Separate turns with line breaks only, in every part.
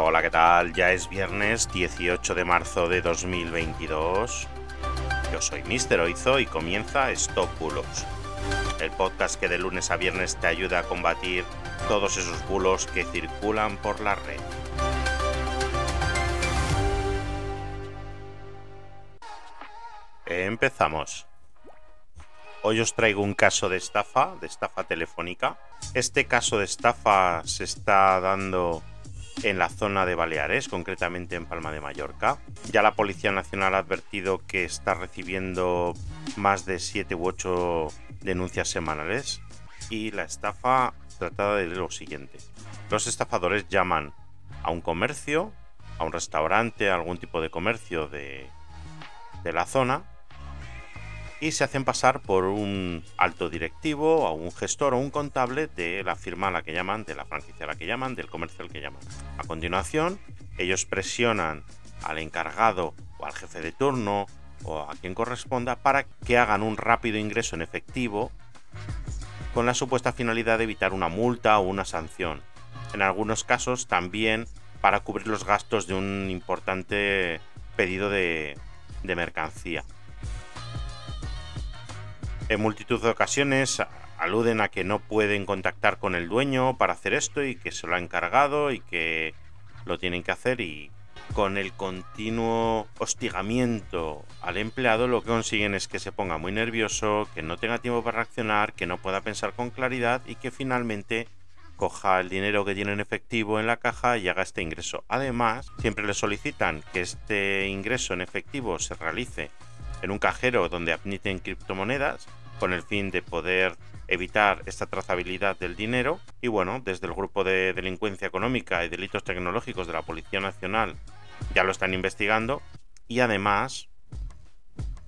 Hola, ¿qué tal? Ya es viernes 18 de marzo de 2022. Yo soy Mister Oizo y comienza Stop Bulos, el podcast que de lunes a viernes te ayuda a combatir todos esos bulos que circulan por la red. Empezamos. Hoy os traigo un caso de estafa, de estafa telefónica. Este caso de estafa se está dando en la zona de Baleares, concretamente en Palma de Mallorca. Ya la Policía Nacional ha advertido que está recibiendo más de 7 u 8 denuncias semanales y la estafa trata de lo siguiente. Los estafadores llaman a un comercio, a un restaurante, a algún tipo de comercio de, de la zona y se hacen pasar por un alto directivo o un gestor o un contable de la firma a la que llaman, de la franquicia a la que llaman, del comercio al que llaman. A continuación, ellos presionan al encargado o al jefe de turno o a quien corresponda para que hagan un rápido ingreso en efectivo con la supuesta finalidad de evitar una multa o una sanción. En algunos casos también para cubrir los gastos de un importante pedido de, de mercancía. En multitud de ocasiones aluden a que no pueden contactar con el dueño para hacer esto y que se lo ha encargado y que lo tienen que hacer y con el continuo hostigamiento al empleado lo que consiguen es que se ponga muy nervioso, que no tenga tiempo para reaccionar, que no pueda pensar con claridad y que finalmente coja el dinero que tiene en efectivo en la caja y haga este ingreso. Además, siempre le solicitan que este ingreso en efectivo se realice en un cajero donde admiten criptomonedas con el fin de poder evitar esta trazabilidad del dinero. Y bueno, desde el grupo de delincuencia económica y delitos tecnológicos de la Policía Nacional ya lo están investigando. Y además,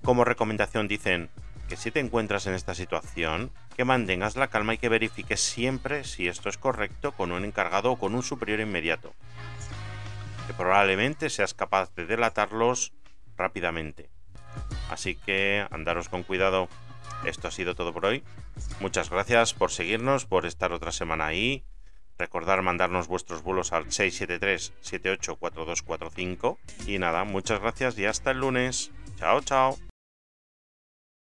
como recomendación dicen que si te encuentras en esta situación, que mantengas la calma y que verifiques siempre si esto es correcto con un encargado o con un superior inmediato. Que probablemente seas capaz de delatarlos rápidamente. Así que andaros con cuidado. Esto ha sido todo por hoy. Muchas gracias por seguirnos, por estar otra semana ahí. Recordar mandarnos vuestros vuelos al 673-784245. Y nada, muchas gracias y hasta el lunes. Chao, chao.